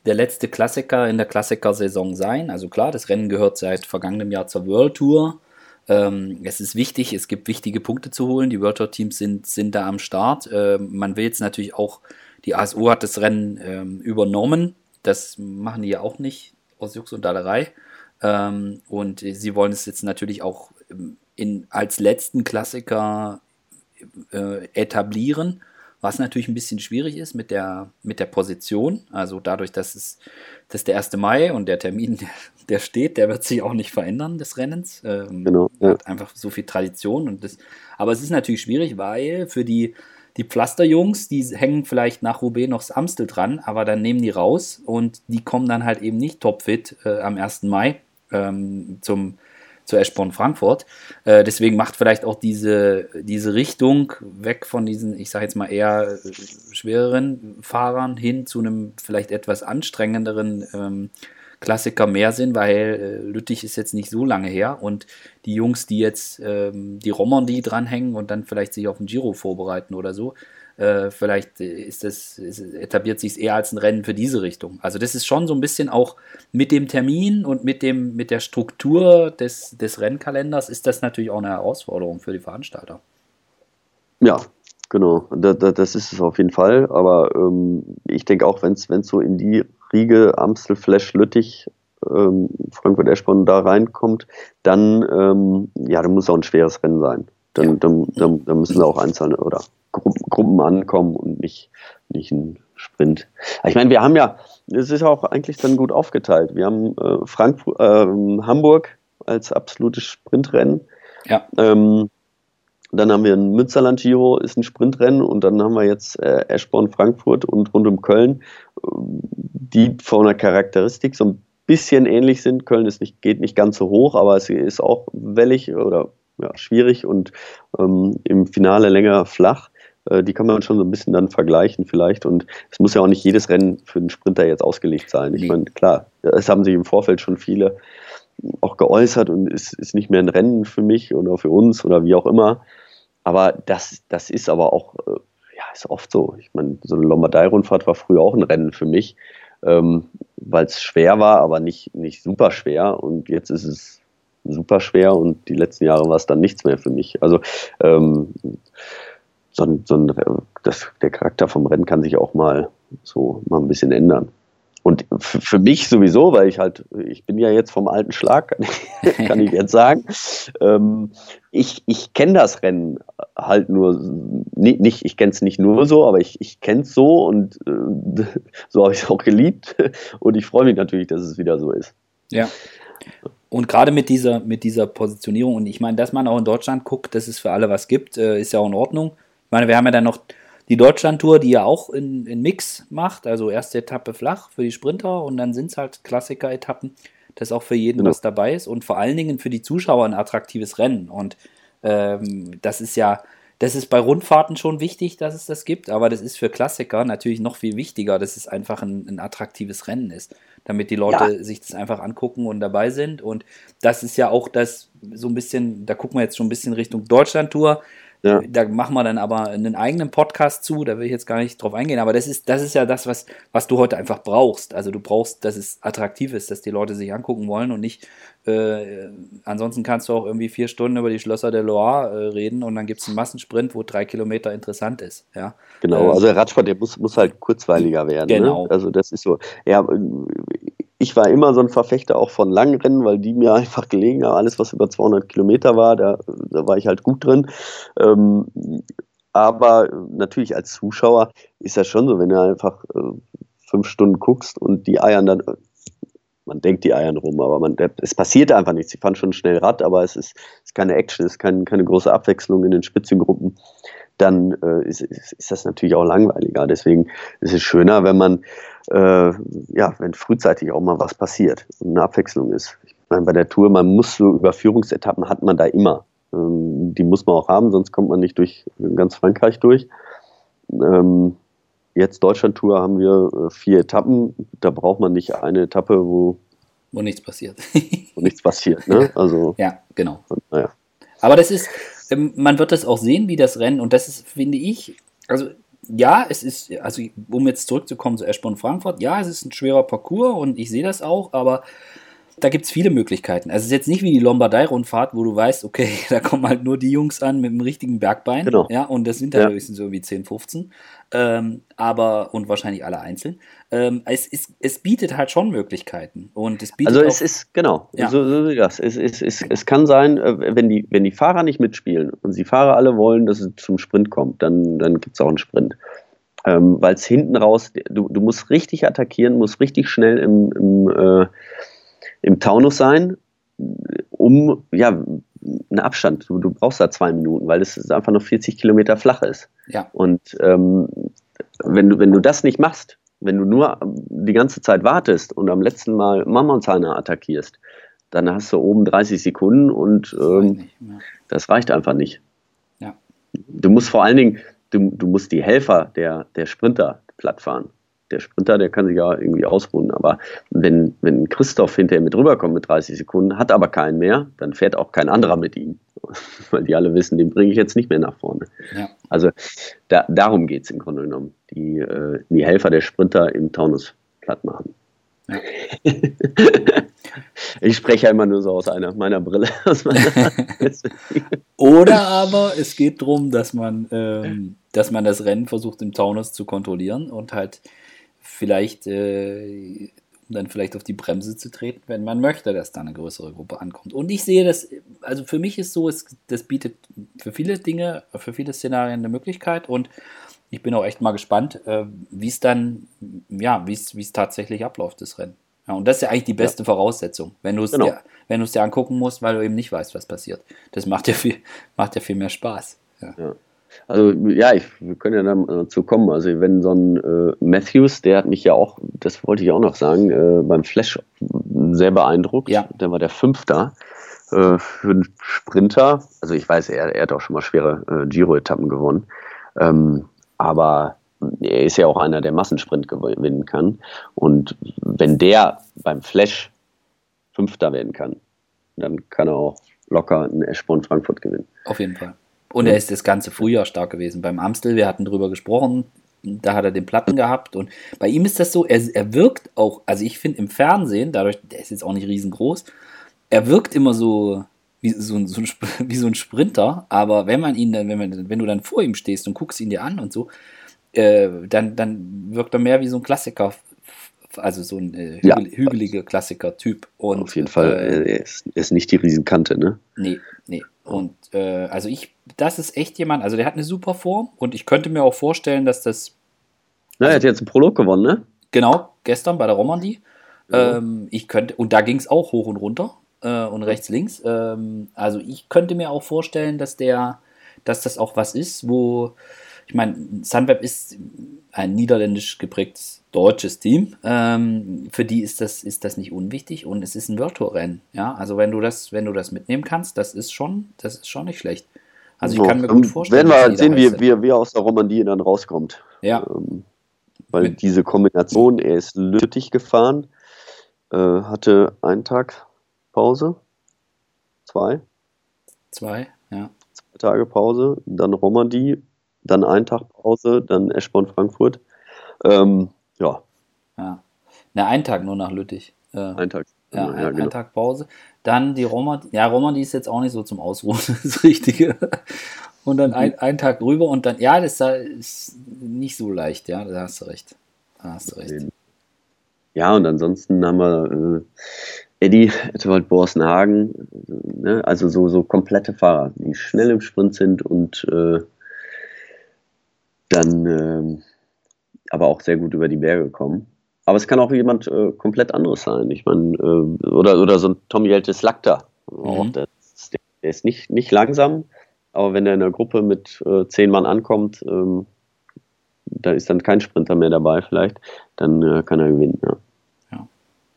der letzte Klassiker in der Klassikersaison sein, also klar, das Rennen gehört seit vergangenem Jahr zur World Tour. Ähm, es ist wichtig, es gibt wichtige Punkte zu holen. Die World Tour Teams sind, sind da am Start. Ähm, man will jetzt natürlich auch, die ASO hat das Rennen ähm, übernommen. Das machen die ja auch nicht aus Jux und Dallerei. Ähm, und sie wollen es jetzt natürlich auch in, als letzten Klassiker äh, etablieren, was natürlich ein bisschen schwierig ist mit der, mit der Position. Also dadurch, dass es das der 1. Mai und der Termin, der, der steht, der wird sich auch nicht verändern des Rennens. Ähm, genau. Ja. Hat einfach so viel Tradition und das. Aber es ist natürlich schwierig, weil für die die Pflasterjungs, die hängen vielleicht nach Roubaix noch das Amstel dran, aber dann nehmen die raus und die kommen dann halt eben nicht topfit äh, am 1. Mai ähm, zum, zu Eschborn Frankfurt. Äh, deswegen macht vielleicht auch diese, diese Richtung weg von diesen, ich sage jetzt mal eher äh, schwereren Fahrern hin zu einem vielleicht etwas anstrengenderen ähm, Klassiker mehr Sinn, weil äh, Lüttich ist jetzt nicht so lange her und die Jungs, die jetzt ähm, die Romandie dranhängen und dann vielleicht sich auf den Giro vorbereiten oder so, äh, vielleicht ist das, ist, etabliert sich es eher als ein Rennen für diese Richtung. Also das ist schon so ein bisschen auch mit dem Termin und mit, dem, mit der Struktur des, des Rennkalenders ist das natürlich auch eine Herausforderung für die Veranstalter. Ja, genau. Da, da, das ist es auf jeden Fall. Aber ähm, ich denke auch, wenn es so in die Riege Amstel, Flash, Lüttich, ähm, Frankfurt Eschborn da reinkommt, dann, ähm, ja, dann muss auch ein schweres Rennen sein. Dann, ja. dann, dann, dann müssen da auch einzelne oder Gruppen ankommen und nicht, nicht ein Sprint. Ich meine, wir haben ja, es ist auch eigentlich dann gut aufgeteilt. Wir haben äh, Frankfurt, äh, Hamburg als absolutes Sprintrennen. Ja. Ähm, dann haben wir ein Münsterland Giro, ist ein Sprintrennen und dann haben wir jetzt äh, Eschborn, Frankfurt und rund um Köln, äh, die von der Charakteristik so ein bisschen ähnlich sind. Köln ist nicht, geht nicht ganz so hoch, aber es ist auch wellig oder ja, schwierig und ähm, im Finale länger flach. Äh, die kann man schon so ein bisschen dann vergleichen vielleicht. Und es muss ja auch nicht jedes Rennen für den Sprinter jetzt ausgelegt sein. Ich meine, klar, es haben sich im Vorfeld schon viele auch geäußert und es ist nicht mehr ein Rennen für mich oder für uns oder wie auch immer. Aber das, das ist aber auch, äh, ja, ist oft so. Ich meine, so eine Lombardei-Rundfahrt war früher auch ein Rennen für mich, ähm, weil es schwer war, aber nicht, nicht super schwer. Und jetzt ist es super schwer und die letzten Jahre war es dann nichts mehr für mich. Also ähm, so so das, der Charakter vom Rennen kann sich auch mal so mal ein bisschen ändern. Und für mich sowieso, weil ich halt, ich bin ja jetzt vom alten Schlag, kann ich jetzt sagen. Ähm, ich ich kenne das Rennen halt nur, nicht, nicht ich kenne es nicht nur so, aber ich, ich kenne es so und äh, so habe ich es auch geliebt. Und ich freue mich natürlich, dass es wieder so ist. Ja. Und gerade mit dieser, mit dieser Positionierung, und ich meine, dass man auch in Deutschland guckt, dass es für alle was gibt, äh, ist ja auch in Ordnung. Ich meine, wir haben ja dann noch die Deutschland-Tour, die ja auch in, in Mix macht, also erste Etappe flach für die Sprinter und dann sind es halt Klassiker-Etappen, dass auch für jeden genau. was dabei ist und vor allen Dingen für die Zuschauer ein attraktives Rennen. Und ähm, das ist ja, das ist bei Rundfahrten schon wichtig, dass es das gibt, aber das ist für Klassiker natürlich noch viel wichtiger, dass es einfach ein, ein attraktives Rennen ist, damit die Leute ja. sich das einfach angucken und dabei sind. Und das ist ja auch das so ein bisschen, da gucken wir jetzt schon ein bisschen Richtung Deutschland-Tour Ja. Da machen wir dann aber einen eigenen Podcast zu, da will ich jetzt gar nicht drauf eingehen, aber das ist, das ist ja das, was, was du heute einfach brauchst. Also du brauchst, dass es attraktiv ist, dass die Leute sich angucken wollen und nicht, äh, ansonsten kannst du auch irgendwie vier Stunden über die Schlösser der Loire äh, reden und dann gibt es einen Massensprint, wo drei Kilometer interessant ist. Ja? Genau, ähm, also der Radsport, der muss, muss halt kurzweiliger werden. Ne? Genau. Ne? Also das ist so, ja, ich war immer so ein Verfechter auch von Langrennen, weil die mir einfach gelegen haben. Alles, was über 200 Kilometer war, da, da war ich halt gut drin. Ähm, aber natürlich als Zuschauer ist das schon so, wenn du einfach äh, fünf Stunden guckst und die Eiern dann, man denkt die Eiern rum, aber man, es passiert einfach nichts. Sie fahren schon schnell Rad, aber es ist, ist keine Action, es ist kein, keine große Abwechslung in den Spitzengruppen dann äh, ist, ist, das natürlich auch langweiliger. Deswegen ist es schöner, wenn man, äh, ja, wenn frühzeitig auch mal was passiert und eine Abwechslung ist. Ich meine, bei der Tour, man muss so Überführungsetappen hat man da immer. Ähm, die muss man auch haben, sonst kommt man nicht durch ganz Frankreich durch. Ähm, jetzt Deutschland-Tour haben wir äh, vier Etappen. Da braucht man nicht eine Etappe, wo wo nichts passiert. wo nichts passiert, ne? Also, ja, genau. Naja. Aber das ist, ähm, man wird das auch sehen, wie das Rennen, und das ist, finde ich, also ja, es ist, also um jetzt zurückzukommen zu Eschborn Frankfurt, ja, es ist ein schwerer Parcours und ich sehe das auch, aber da gibt es viele Möglichkeiten. Also es ist jetzt nicht wie die Lombardei-Rundfahrt, wo du weißt, okay, da kommen halt nur die Jungs an mit dem richtigen Bergbein. Genau. Ja, und das sind ja höchstens so wie 10, 15. Ähm, aber, und wahrscheinlich alle einzeln. Ähm, es, ist, es bietet halt schon Möglichkeiten. Und es bietet also es auch, ist, genau, ja. so, so das. Es, es, es, es kann sein, äh, wenn die, wenn die Fahrer nicht mitspielen und die Fahrer alle wollen, dass es zum Sprint kommt, dann, dann gibt es auch einen Sprint. Ähm, Weil es hinten raus, du, du musst richtig attackieren, musst richtig schnell im, im äh, im Taunus sein, um ja einen Abstand. Du, du brauchst da zwei Minuten, weil es einfach noch 40 Kilometer flach ist. Ja. Und ähm, wenn, du, wenn du das nicht machst, wenn du nur die ganze Zeit wartest und am letzten Mal Mammonshana attackierst, dann hast du oben 30 Sekunden und ähm, das reicht einfach nicht. Ja. Du musst vor allen Dingen, du, du musst die Helfer der, der Sprinter platt fahren der Sprinter, der kann sich ja irgendwie ausruhen. Aber wenn, wenn Christoph hinterher mit rüberkommt mit 30 Sekunden, hat aber keinen mehr, dann fährt auch kein anderer mit ihm. Weil die alle wissen, den bringe ich jetzt nicht mehr nach vorne. Ja. Also da, darum geht es im Grunde genommen. Die, äh, die Helfer der Sprinter im Taunus platt machen. Ja. ich spreche ja immer nur so aus einer meiner Brille. Oder aber es geht darum, dass man, ähm, dass man das Rennen versucht im Taunus zu kontrollieren und halt vielleicht, äh, um dann vielleicht auf die Bremse zu treten, wenn man möchte, dass da eine größere Gruppe ankommt. Und ich sehe das, also für mich ist so, es, das bietet für viele Dinge, für viele Szenarien eine Möglichkeit und ich bin auch echt mal gespannt, äh, wie es dann, ja, wie es tatsächlich abläuft, das Rennen. Ja, und das ist ja eigentlich die beste ja. Voraussetzung, wenn du es genau. dir, wenn du es dir angucken musst, weil du eben nicht weißt, was passiert. Das macht ja viel, macht ja viel mehr Spaß. Ja. ja. Also ja, ich, wir können ja dazu kommen. Also wenn so ein äh, Matthews, der hat mich ja auch, das wollte ich auch noch sagen, äh, beim Flash sehr beeindruckt. Ja. Der war der Fünfter äh, für einen Sprinter. Also ich weiß, er, er hat auch schon mal schwere äh, Giro-Etappen gewonnen. Ähm, aber er ist ja auch einer, der Massensprint gewinnen kann. Und wenn der beim Flash Fünfter werden kann, dann kann er auch locker einen Eschborn Frankfurt gewinnen. Auf jeden Fall. Und er ist das ganze Frühjahr stark gewesen. Beim Amstel, wir hatten drüber gesprochen, da hat er den Platten gehabt. Und bei ihm ist das so, er, er wirkt auch, also ich finde im Fernsehen, dadurch, der ist jetzt auch nicht riesengroß, er wirkt immer so wie so, ein, so ein, wie so ein Sprinter, aber wenn man ihn dann, wenn, man, wenn du dann vor ihm stehst und guckst ihn dir an und so, äh, dann, dann wirkt er mehr wie so ein Klassiker, also so ein äh, hügel, ja. hügeliger Klassiker-Typ. Auf jeden Fall, äh, er, ist, er ist nicht die Riesenkante, ne? Nee, nee. Und äh, also ich, das ist echt jemand, also der hat eine super Form und ich könnte mir auch vorstellen, dass das. Na, er hat jetzt einen Prolog gewonnen, ne? Genau, gestern bei der Romandie. Ja. Ähm, ich könnte, und da ging es auch hoch und runter äh, und rechts, links. Ähm, also ich könnte mir auch vorstellen, dass der, dass das auch was ist, wo, ich meine, Sunweb ist ein niederländisch geprägtes deutsches Team. Ähm, für die ist das, ist das nicht unwichtig und es ist ein World Tour Rennen. Ja, also wenn du das, wenn du das mitnehmen kannst, das ist schon, das ist schon nicht schlecht. Also ich kann mir gut vorstellen. Werden wir sehen, wie, wie, wie er aus der Romandie dann rauskommt. Ja. Ähm, weil Mit diese Kombination, er ist Lüttich gefahren, äh, hatte einen Tag Pause. Zwei. Zwei, ja. zwei Tage Pause, dann Romandie, dann ein Tag Pause, dann Eschborn Frankfurt. Ähm, ja. Ja. Ne, ein Tag nur nach Lüttich. Äh, ein Tag. Ja, ein, ja, genau. ein Tag Pause. Dann die Roma, ja, Roma, die ist jetzt auch nicht so zum Ausruhen, das Richtige. Und dann ein, ein Tag rüber und dann, ja, das ist nicht so leicht, ja, da hast du recht. Da hast du recht. Ja, und ansonsten haben wir äh, Eddie, Edward Borsenhagen, ne, also so, so komplette Fahrer, die schnell im Sprint sind und äh, dann äh, aber auch sehr gut über die Berge kommen. Aber es kann auch jemand äh, komplett anderes sein. Ich meine, äh, oder, oder so ein Tom Jeltes Lakta. Mhm. Der, der, ist nicht, nicht langsam, aber wenn er in einer Gruppe mit äh, zehn Mann ankommt, ähm, da ist dann kein Sprinter mehr dabei vielleicht, dann äh, kann er gewinnen. Ja.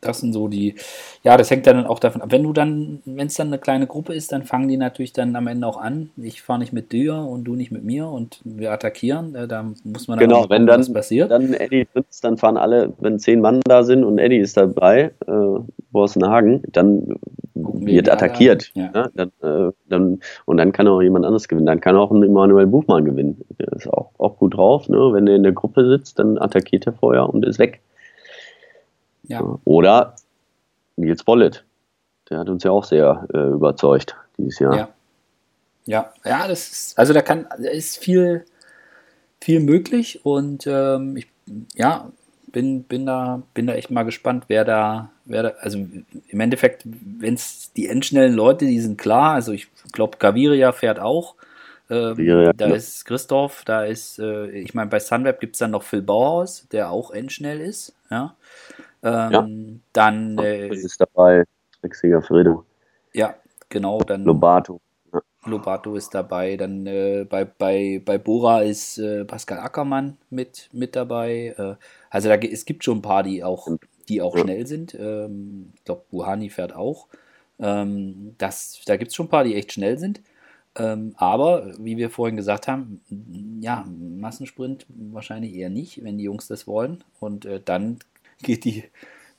Das sind so die, ja, das hängt dann auch davon ab. Wenn du dann, wenn es dann eine kleine Gruppe ist, dann fangen die natürlich dann am Ende auch an. Ich fahre nicht mit dir und du nicht mit mir und wir attackieren. Äh, da muss man dann genau, gucken, wenn dann, was passiert. Dann Eddie sitzt, dann fahren alle, wenn zehn Mann da sind und Eddie ist dabei, äh, Borsenhagen, dann wird attackiert. Ja. Ja, dann, äh, dann, und dann kann auch jemand anderes gewinnen. Dann kann auch ein Emanuel Buchmann gewinnen. Der ist auch, auch gut drauf. Ne? Wenn er in der Gruppe sitzt, dann attackiert er vorher und ist weg. Ja. Oder Nils Bollet. Der hat uns ja auch sehr äh, überzeugt dieses Jahr. Ja. Ja, ja, das ist, also da kann, da ist viel, viel möglich und ähm, ich, ja, bin, bin da, bin da echt mal gespannt, wer da, wer da, also im Endeffekt, wenn es die endschnellen Leute, die sind klar, also ich glaube, Gaviria fährt auch. Ähm, ja, da ja. ist Christoph, da ist, äh, ich meine, bei Sunweb gibt es dann noch Phil Bauhaus, der auch endschnell ist, ja. Ähm, ja. Dann äh, ist dabei, Trixiger Fredo. Ja, genau. Dann Lobato. Ja. Lobato ist dabei. Dann äh, bei, bei, bei Bora ist äh, Pascal Ackermann mit, mit dabei. Äh, also da, es gibt schon ein paar, die auch, die auch ja. schnell sind. Ähm, ich glaube, Buhani fährt auch. Ähm, das, da gibt es schon ein paar, die echt schnell sind. Ähm, aber, wie wir vorhin gesagt haben, ja, Massensprint wahrscheinlich eher nicht, wenn die Jungs das wollen. Und äh, dann geht die,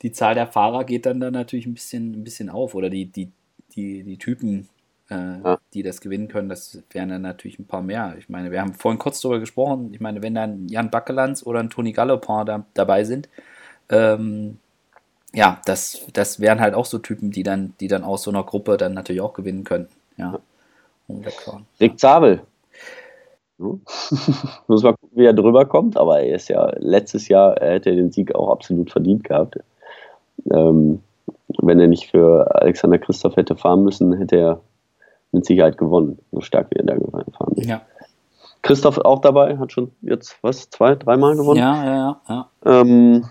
die Zahl der Fahrer geht dann, dann natürlich ein bisschen, ein bisschen auf oder die, die, die, die Typen, äh, ja. die das gewinnen können, das wären dann natürlich ein paar mehr. Ich meine, wir haben vorhin kurz darüber gesprochen, ich meine, wenn dann Jan Backelands oder ein Toni Gallopin da, dabei sind, ähm, ja, das, das wären halt auch so Typen, die dann, die dann aus so einer Gruppe dann natürlich auch gewinnen könnten. Ja. Rick Zabel? Muss mal gucken, wie er drüber kommt, aber er ist ja letztes Jahr, er hätte den Sieg auch absolut verdient gehabt. Ähm, wenn er nicht für Alexander Christoph hätte fahren müssen, hätte er mit Sicherheit gewonnen, so stark wie er da gefahren ist. Ja. Christoph auch dabei, hat schon jetzt was, zwei, dreimal gewonnen. Ja, ja, ja. ja. Ähm,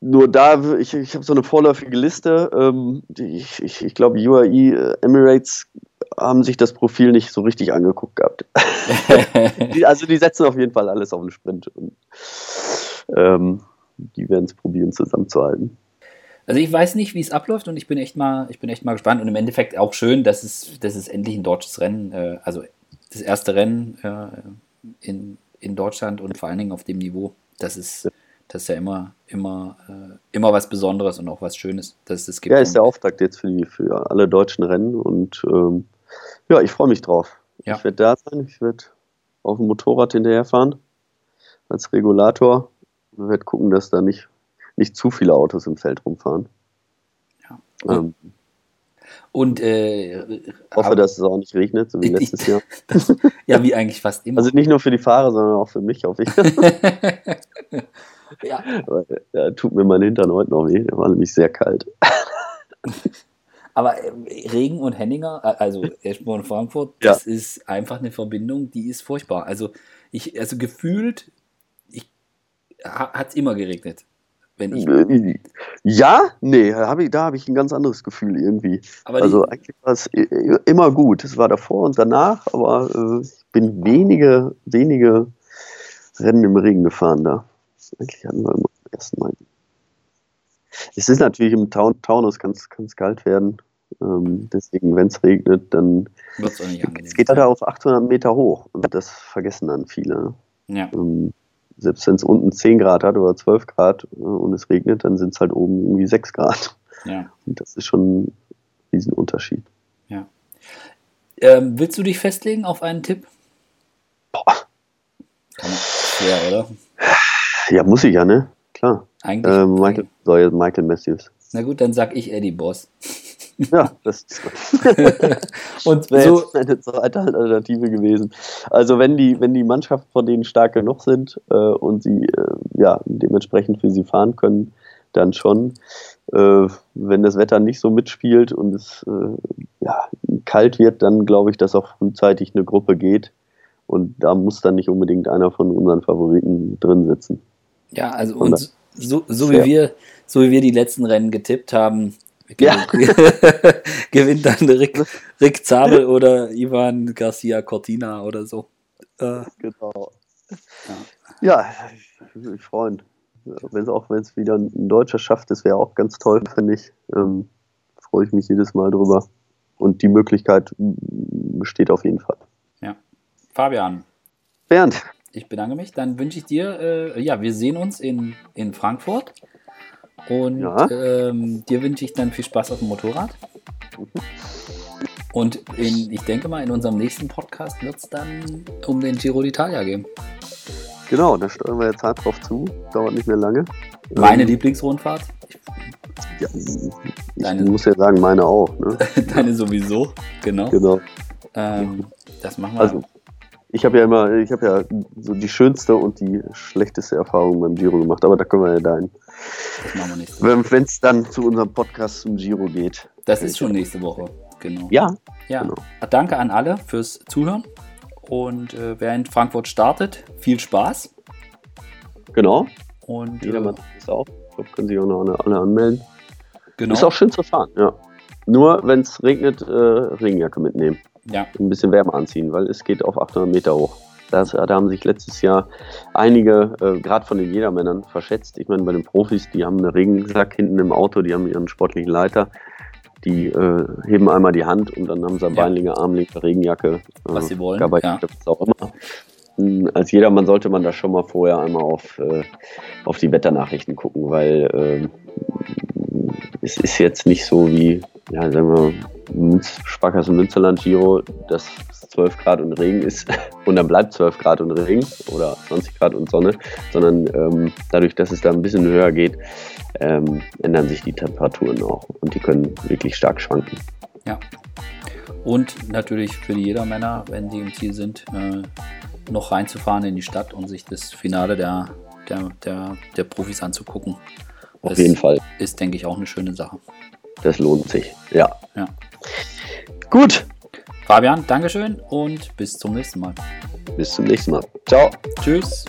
nur da, ich, ich habe so eine vorläufige Liste. Ähm, die, ich, ich, ich glaube, UAE äh, Emirates haben sich das Profil nicht so richtig angeguckt gehabt. die, also die setzen auf jeden Fall alles auf den Sprint. Und, ähm, die werden es probieren zusammenzuhalten. Also ich weiß nicht, wie es abläuft und ich bin echt mal, ich bin echt mal gespannt und im Endeffekt auch schön, dass es, dass es endlich ein deutsches Rennen, äh, also das erste Rennen äh, in, in Deutschland und vor allen Dingen auf dem Niveau. Das ist, das ist ja immer, immer, äh, immer was Besonderes und auch was Schönes, dass es gibt. Ja, ist der Auftakt jetzt für, die, für alle deutschen Rennen und ähm, ja, ich freue mich drauf. Ja. Ich werde da sein, ich werde auf dem Motorrad hinterherfahren als Regulator und werde gucken, dass da nicht, nicht zu viele Autos im Feld rumfahren. Ja. Ähm, und äh, hoffe, dass es auch nicht regnet, so wie letztes Jahr. Das, ja, wie eigentlich fast immer. Also nicht nur für die Fahrer, sondern auch für mich, hoffe ich. ja. Aber, ja, tut mir mein Hintern heute noch weh, der war nämlich sehr kalt. Aber äh, Regen und Henninger, äh, also Eschborn und Frankfurt, ja. das ist einfach eine Verbindung, die ist furchtbar. Also ich, also gefühlt, hat es immer geregnet. Wenn ich äh, ja, nee, hab ich, da habe ich ein ganz anderes Gefühl irgendwie. Aber also eigentlich war es immer gut. Es war davor und danach, aber äh, ich bin wenige, wenige Rennen im Regen gefahren da. Eigentlich hatten wir immer am ersten Mal. Es ist natürlich im Taun Taunus kann es kalt werden. Ähm, deswegen, wenn es regnet, dann es geht halt auf 800 Meter hoch und das vergessen dann viele. Ja. Ähm, selbst wenn es unten 10 Grad hat oder 12 Grad äh, und es regnet, dann sind es halt oben irgendwie 6 Grad. Ja. Und das ist schon ein Riesenunterschied. Ja. Ähm, willst du dich festlegen auf einen Tipp? Boah. Kann man, schwer, oder? Ja, muss ich ja, ne? Klar. Eigentlich. Äh, Michael, soll Michael Matthews. Na gut, dann sag ich Eddie Boss. Ja, das ist Und wäre so, jetzt eine zweite Alternative gewesen. Also wenn die, wenn die Mannschaft von denen stark genug sind äh, und sie äh, ja dementsprechend für sie fahren können, dann schon. Äh, wenn das Wetter nicht so mitspielt und es äh, ja, kalt wird, dann glaube ich, dass auch frühzeitig eine Gruppe geht. Und da muss dann nicht unbedingt einer von unseren Favoriten drin sitzen. ja, also und so, so, wie wir, so wie wir die letzten Rennen getippt haben, Ja. gewinnt dann Rick, Rick Zabel oder Ivan Garcia Cortina oder so. Äh, Genau. Ja, ich würde mich freuen. Wenn es auch wenn es wieder ein Deutscher schafft, das wäre auch ganz toll, finde ich. Ähm, freue ich mich jedes Mal drüber. Und die Möglichkeit besteht auf jeden Fall. Fabian, Bernd, ich bedanke mich. Dann wünsche ich dir, äh, ja, wir sehen uns in, in Frankfurt. Und Ja. ähm, dir wünsche ich dann viel Spaß auf dem Motorrad. Und in, ich denke mal, in unserem nächsten Podcast wird es dann um den Giro d'Italia gehen. genau, da steuern wir jetzt hart drauf zu. Dauert nicht mehr lange. Meine Ähm, Lieblingsrundfahrt. ja, ich Deine- muss ja sagen, meine auch. Ne? Deine sowieso. Genau. Genau. Ähm, das machen wir. Also, ich habe ja immer, ich habe ja so die schönste und die schlechteste Erfahrung beim Giro gemacht, aber da können wir ja dahin. das machen wir nicht. Wenn es dann zu unserem Podcast zum Giro geht. Das ist schon nächste Woche. Genau. Ja, Ja, Genau. danke an alle fürs Zuhören. Und äh, wer in Frankfurt startet, viel Spaß. genau. Und äh, Jedermann ist auch. Ich glaube, können sich auch noch alle, alle anmelden. genau. Ist auch schön zu fahren, ja. Nur, wenn es regnet, äh, Regenjacke mitnehmen. Ja, Ein bisschen Wärme anziehen, weil es geht auf 800 Meter hoch. Das, da haben sich letztes Jahr einige, äh, gerade von den Jedermännern, verschätzt. Ich meine, bei den Profis, die haben einen Regensack hinten im Auto, die haben ihren sportlichen Leiter. Die äh, heben einmal die Hand und dann haben sie Ja. Beinlinge, Armlinge, Regenjacke. Was sie wollen, Gabardine, ja. was auch immer. Mm, Als Jedermann sollte man da schon mal vorher einmal auf, äh, auf die Wetternachrichten gucken, weil ähm, es ist jetzt nicht so wie, ja, sagen wir, Münz, Sparkassen Münsterland Giro, dass es 12 Grad und Regen ist und dann bleibt 12 Grad und Regen oder 20 Grad und Sonne, sondern ähm, dadurch, dass es da ein bisschen höher geht, ähm, ändern sich die Temperaturen auch und die können wirklich stark schwanken. ja. Und natürlich für die Jedermänner, wenn sie im Ziel sind, äh, noch reinzufahren in die Stadt und sich das Finale der, der, der, der Profis anzugucken. Auf das jeden Fall. Ist, denke ich, auch eine schöne Sache. Das lohnt sich, ja. ja. Gut. Fabian, Dankeschön und bis zum nächsten Mal. Bis zum nächsten Mal. Ciao. Tschüss.